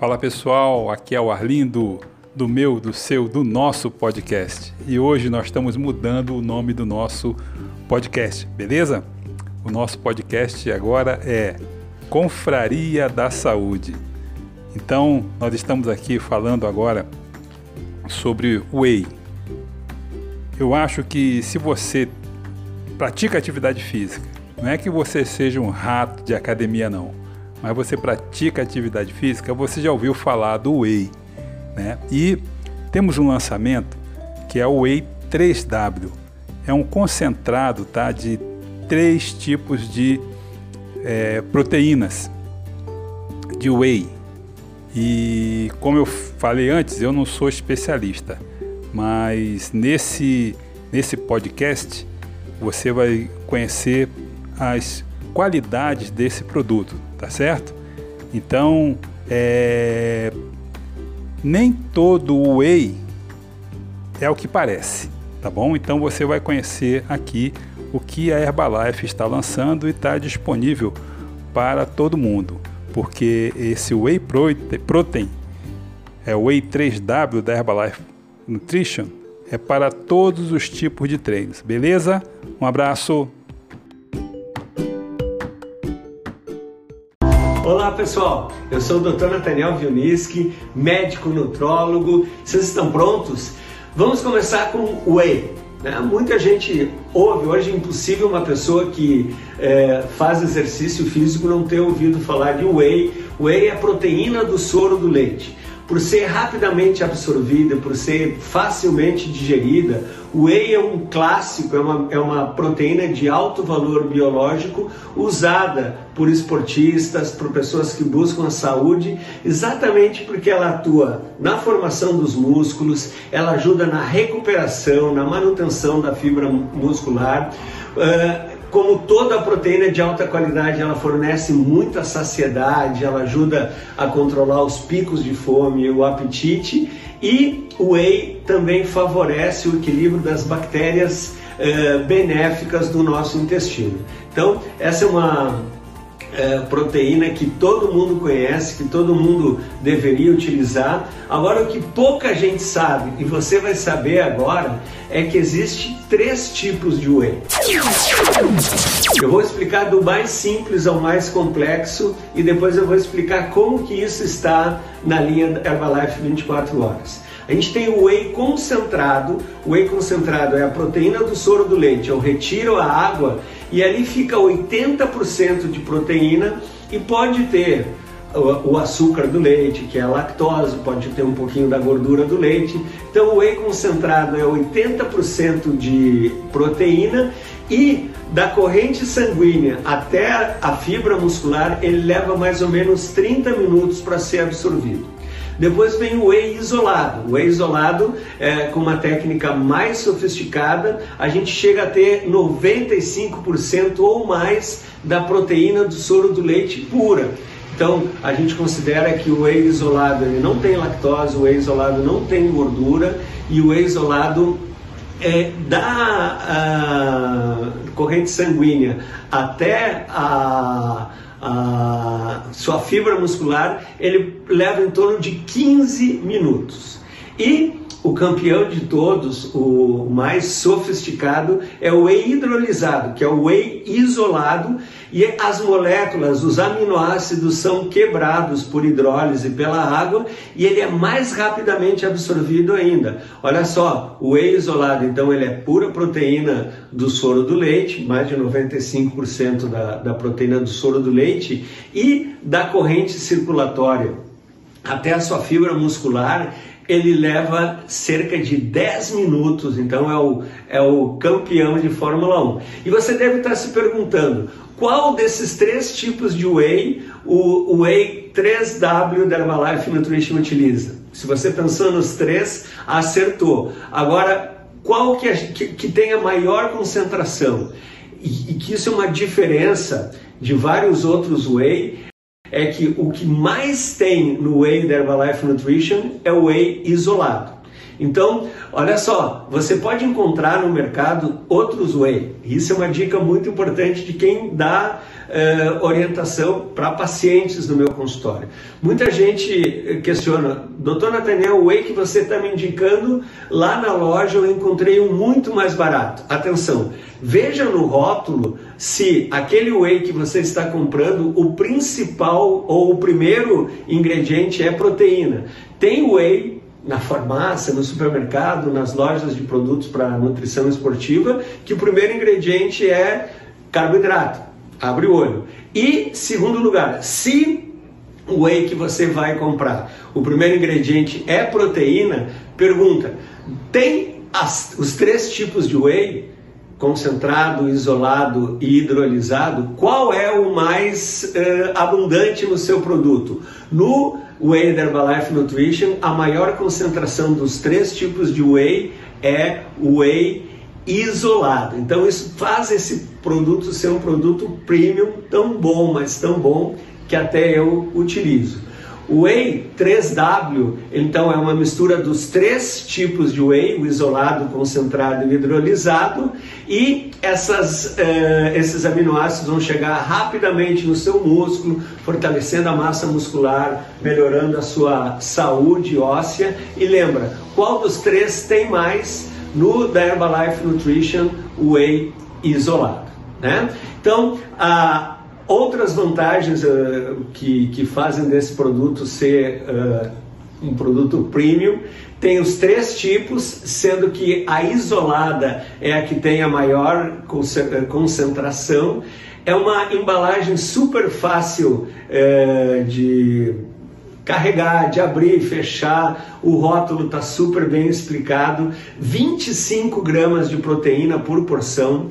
Fala pessoal, aqui é o Arlindo do meu, do seu, do nosso podcast. E hoje nós estamos mudando o nome do nosso podcast, beleza? O nosso podcast agora é Confraria da Saúde. Então, nós estamos aqui falando agora sobre Whey. Eu acho que se você pratica atividade física, não é que você seja um rato de academia não, mas você pratica atividade física, você já ouviu falar do Whey, né? E temos um lançamento que é o Whey 3W. É um concentrado, tá, de três tipos de é, proteínas de whey. E como eu falei antes, eu não sou especialista, mas nesse, nesse podcast você vai conhecer as qualidades desse produto, tá certo? Então, é, nem todo whey é o que parece, tá bom? Então você vai conhecer aqui o que a Herbalife está lançando e está disponível para todo mundo, porque esse Whey Protein, é o Whey 3W da Herbalife Nutrition, é para todos os tipos de treinos, beleza? Um abraço! Olá pessoal, eu sou o Dr. Nathaniel Vioniski, médico nutrólogo. Vocês estão prontos? Vamos começar com o Whey. Né? Muita gente ouve, hoje é impossível uma pessoa que é, faz exercício físico não ter ouvido falar de whey. Whey é a proteína do soro do leite. Por ser rapidamente absorvida, por ser facilmente digerida, o whey é um clássico, é uma, é uma proteína de alto valor biológico usada por esportistas, por pessoas que buscam a saúde, exatamente porque ela atua na formação dos músculos, ela ajuda na recuperação, na manutenção da fibra muscular. Uh, como toda proteína de alta qualidade, ela fornece muita saciedade, ela ajuda a controlar os picos de fome e o apetite. E o whey também favorece o equilíbrio das bactérias eh, benéficas do nosso intestino. Então, essa é uma é, proteína que todo mundo conhece, que todo mundo deveria utilizar. Agora, o que pouca gente sabe, e você vai saber agora, é que existe três tipos de whey. Eu vou explicar do mais simples ao mais complexo e depois eu vou explicar como que isso está na linha Herbalife 24 horas. A gente tem o whey concentrado. O whey concentrado é a proteína do soro do leite. Eu retiro a água e ali fica 80% de proteína e pode ter o açúcar do leite, que é a lactose, pode ter um pouquinho da gordura do leite. Então o whey concentrado é 80% de proteína e da corrente sanguínea até a fibra muscular, ele leva mais ou menos 30 minutos para ser absorvido. Depois vem o whey isolado. O whey isolado, é, com uma técnica mais sofisticada, a gente chega a ter 95% ou mais da proteína do soro do leite pura. Então, a gente considera que o whey isolado ele não tem lactose, o whey isolado não tem gordura e o whey isolado é, da corrente sanguínea até a a sua fibra muscular, ele leva em torno de 15 minutos. E o campeão de todos, o mais sofisticado, é o whey hidrolisado, que é o whey isolado, e as moléculas, os aminoácidos são quebrados por hidrólise pela água e ele é mais rapidamente absorvido ainda. Olha só, o whey isolado, então, ele é pura proteína do soro do leite, mais de 95% da, da proteína do soro do leite, e da corrente circulatória até a sua fibra muscular ele leva cerca de 10 minutos, então é o, é o campeão de Fórmula 1. E você deve estar se perguntando, qual desses três tipos de whey o, whey 3W da Herbalife Nutrition utiliza? Se você pensou nos três, acertou. Agora, qual que, é, que, que tem a maior concentração? E, e que isso é uma diferença de vários outros whey, é que o que mais tem no whey da Herbalife Nutrition é o whey isolado. Então, olha só, você pode encontrar no mercado outros whey. Isso é uma dica muito importante de quem dá uh, orientação para pacientes no meu consultório. Muita gente questiona, doutor Nathaniel, o whey que você está me indicando, lá na loja eu encontrei um muito mais barato. Atenção, veja no rótulo se aquele whey que você está comprando, o principal ou o primeiro ingrediente é proteína. Tem whey na farmácia, no supermercado, nas lojas de produtos para nutrição esportiva, que o primeiro ingrediente é carboidrato abre o olho. E, segundo lugar, se o whey que você vai comprar, o primeiro ingrediente é proteína, pergunta: tem as, os três tipos de whey? Concentrado, isolado e hidrolisado, qual é o mais uh, abundante no seu produto? No Whey Herbalife Nutrition, a maior concentração dos três tipos de whey é o whey isolado. Então isso faz esse produto ser um produto premium tão bom, mas tão bom que até eu utilizo. O Whey 3W, então, é uma mistura dos três tipos de Whey, o isolado, concentrado e hidrolisado, e essas, eh, esses aminoácidos vão chegar rapidamente no seu músculo, fortalecendo a massa muscular, melhorando a sua saúde óssea. E lembra, qual dos três tem mais? no da Herbalife Nutrition Whey isolado. Né? Então, há outras vantagens uh, que, que fazem desse produto ser uh, um produto premium tem os três tipos, sendo que a isolada é a que tem a maior concentração. É uma embalagem super fácil de carregar, de abrir e fechar, o rótulo está super bem explicado. 25 gramas de proteína por porção,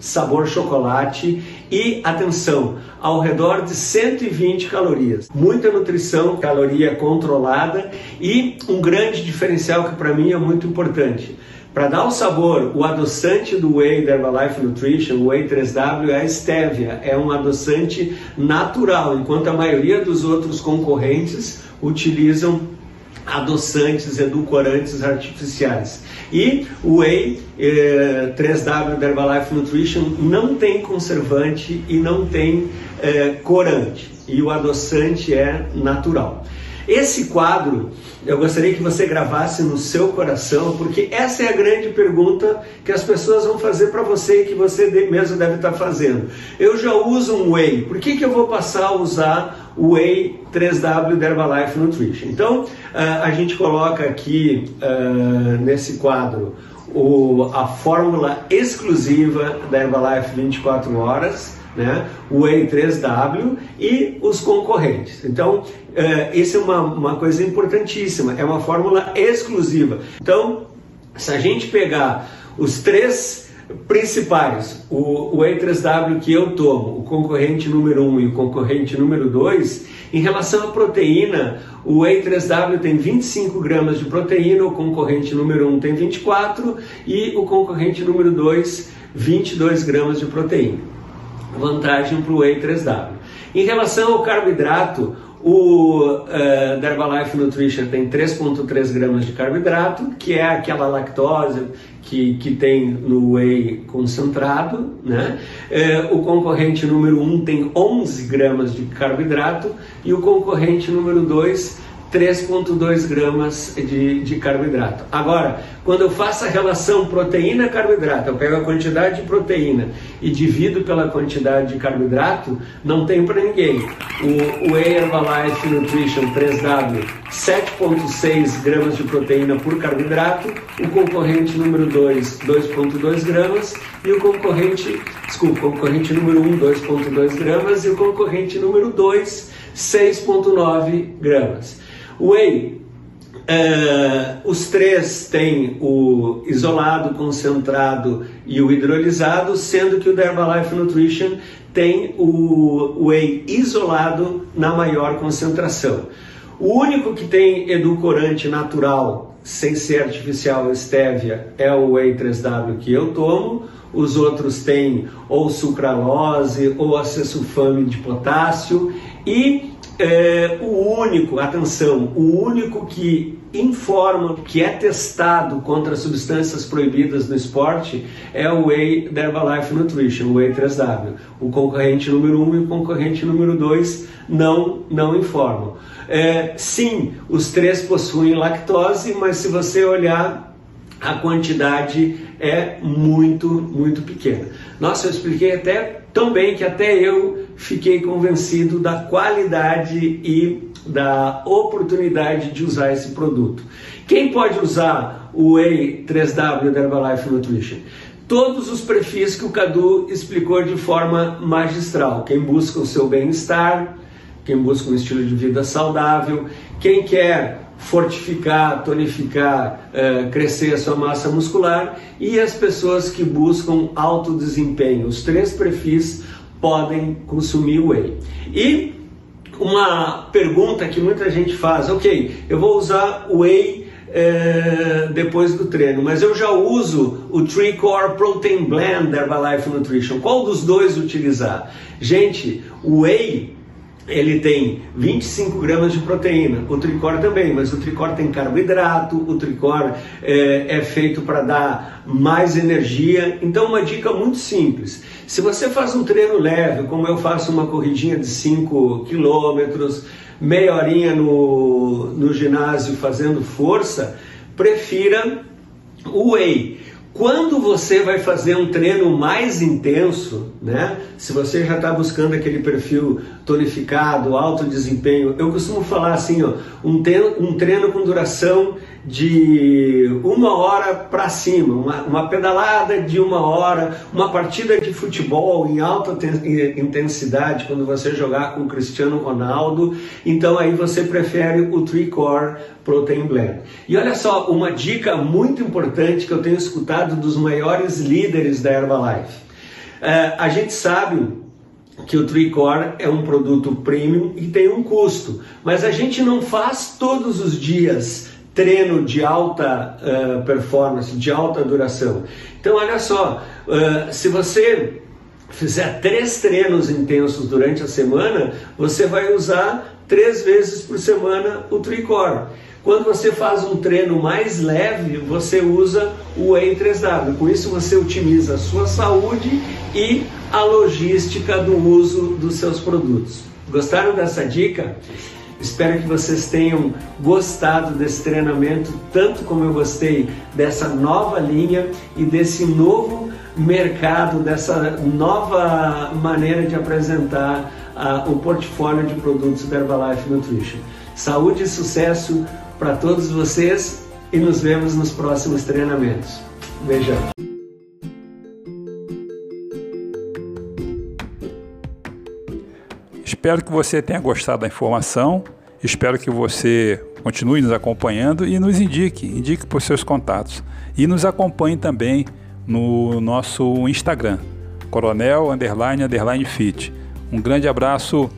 sabor chocolate e atenção, ao redor de 120 calorias. Muita nutrição, caloria controlada e um grande diferencial que para mim é muito importante. Para dar o sabor, o adoçante do Whey da Herbalife Nutrition, o Whey 3W, é a stevia. É um adoçante natural, enquanto a maioria dos outros concorrentes utilizam adoçantes, edulcorantes artificiais. E o Whey eh, 3W da Herbalife Nutrition não tem conservante e não tem eh, corante. E o adoçante é natural. Esse quadro eu gostaria que você gravasse no seu coração, porque essa é a grande pergunta que as pessoas vão fazer para você e que você mesmo deve estar tá fazendo. Eu já uso um Whey, por que, que eu vou passar a usar o Whey 3W da Herbalife Nutrition? Então, uh, a gente coloca aqui uh, nesse quadro a fórmula exclusiva da Herbalife 24 horas né? o N3W e os concorrentes. Então, é, essa é uma, uma coisa importantíssima, é uma fórmula exclusiva. Então, se a gente pegar os três principais, o, o E3W que eu tomo, o concorrente número 1 um e o concorrente número 2, em relação à proteína, o E3W tem 25 gramas de proteína, o concorrente número 1 um tem 24 e o concorrente número 2, 22 gramas de proteína vantagem para o Whey 3W. Em relação ao carboidrato, o uh, Nutrition tem 3,3 gramas de carboidrato, que é aquela lactose que, que tem no whey concentrado. Né? Uh, o concorrente número 1 tem 11 gramas de carboidrato e o concorrente número 2 3,2 gramas de, de carboidrato. Agora, quando eu faço a relação proteína-carboidrato, eu pego a quantidade de proteína e divido pela quantidade de carboidrato, não tem para ninguém. O, o Herbalife Nutrition 3W, 7,6 gramas de proteína por carboidrato, o concorrente número 2, 2,2 gramas, e o concorrente, desculpa, o concorrente número 1, 2,2 gramas, e o concorrente número 2, 6,9 gramas. Whey, uh, os três têm o isolado, concentrado e o hidrolisado, sendo que o Herbalife Nutrition tem o whey isolado na maior concentração. O único que tem edulcorante natural, sem ser artificial, stevia, é o whey 3W que eu tomo. Os outros têm ou sucralose ou acesulfame de potássio e é, o único, atenção, o único que informa que é testado contra substâncias proibidas no esporte é o Whey da Herbalife Nutrition, o Whey 3W. O concorrente número 1 um e o concorrente número 2 não, não informam. É, sim, os três possuem lactose, mas se você olhar a quantidade é muito, muito pequena. Nossa, eu expliquei até tão bem que até eu fiquei convencido da qualidade e da oportunidade de usar esse produto. Quem pode usar o Whey 3W da Herbalife Nutrition? Todos os perfis que o Cadu explicou de forma magistral. Quem busca o seu bem-estar, quem busca um estilo de vida saudável, quem quer fortificar, tonificar, uh, crescer a sua massa muscular e as pessoas que buscam alto desempenho. Os três perfis podem consumir whey. E uma pergunta que muita gente faz, ok, eu vou usar whey é, depois do treino, mas eu já uso o Tree Core Protein Blend da Herbalife Nutrition. Qual dos dois utilizar? Gente, o whey ele tem 25 gramas de proteína, o tricor também, mas o tricor tem carboidrato, o tricor é, é feito para dar mais energia. Então, uma dica muito simples: se você faz um treino leve, como eu faço uma corridinha de 5 quilômetros, meia horinha no, no ginásio fazendo força, prefira o whey. Quando você vai fazer um treino mais intenso, né? Se você já está buscando aquele perfil tonificado, alto desempenho, eu costumo falar assim, ó, um, treino, um treino com duração de uma hora para cima, uma, uma, pedalada de uma hora, uma partida de futebol em alta intensidade, quando você jogar com Cristiano Ronaldo, então aí você prefere o Three Core Protein Blend. E olha só, uma dica muito importante que eu tenho escutado dos maiores líderes da Herbalife. É, a gente sabe que o Tricore é um produto premium e tem um custo, mas a gente não faz todos os dias treino de alta uh, performance, de alta duração. Então, olha só, uh, se você fizer três treinos intensos durante a semana, você vai usar três vezes por semana o Tricor. Quando você faz um treino mais leve, você usa o Whey 3W. Com isso, você otimiza a sua saúde e a logística do uso dos seus produtos. Gostaram dessa dica? Espero que vocês tenham gostado desse treinamento, tanto como eu gostei dessa nova linha e desse novo mercado, dessa nova maneira de apresentar uh, o portfólio de produtos da Herbalife Nutrition. Saúde e sucesso para todos vocês e nos vemos nos próximos treinamentos. Beijão. Espero que você tenha gostado da informação. Espero que você continue nos acompanhando e nos indique, indique para os seus contatos. E nos acompanhe também no nosso Instagram, coronel underline underline fit. Um grande abraço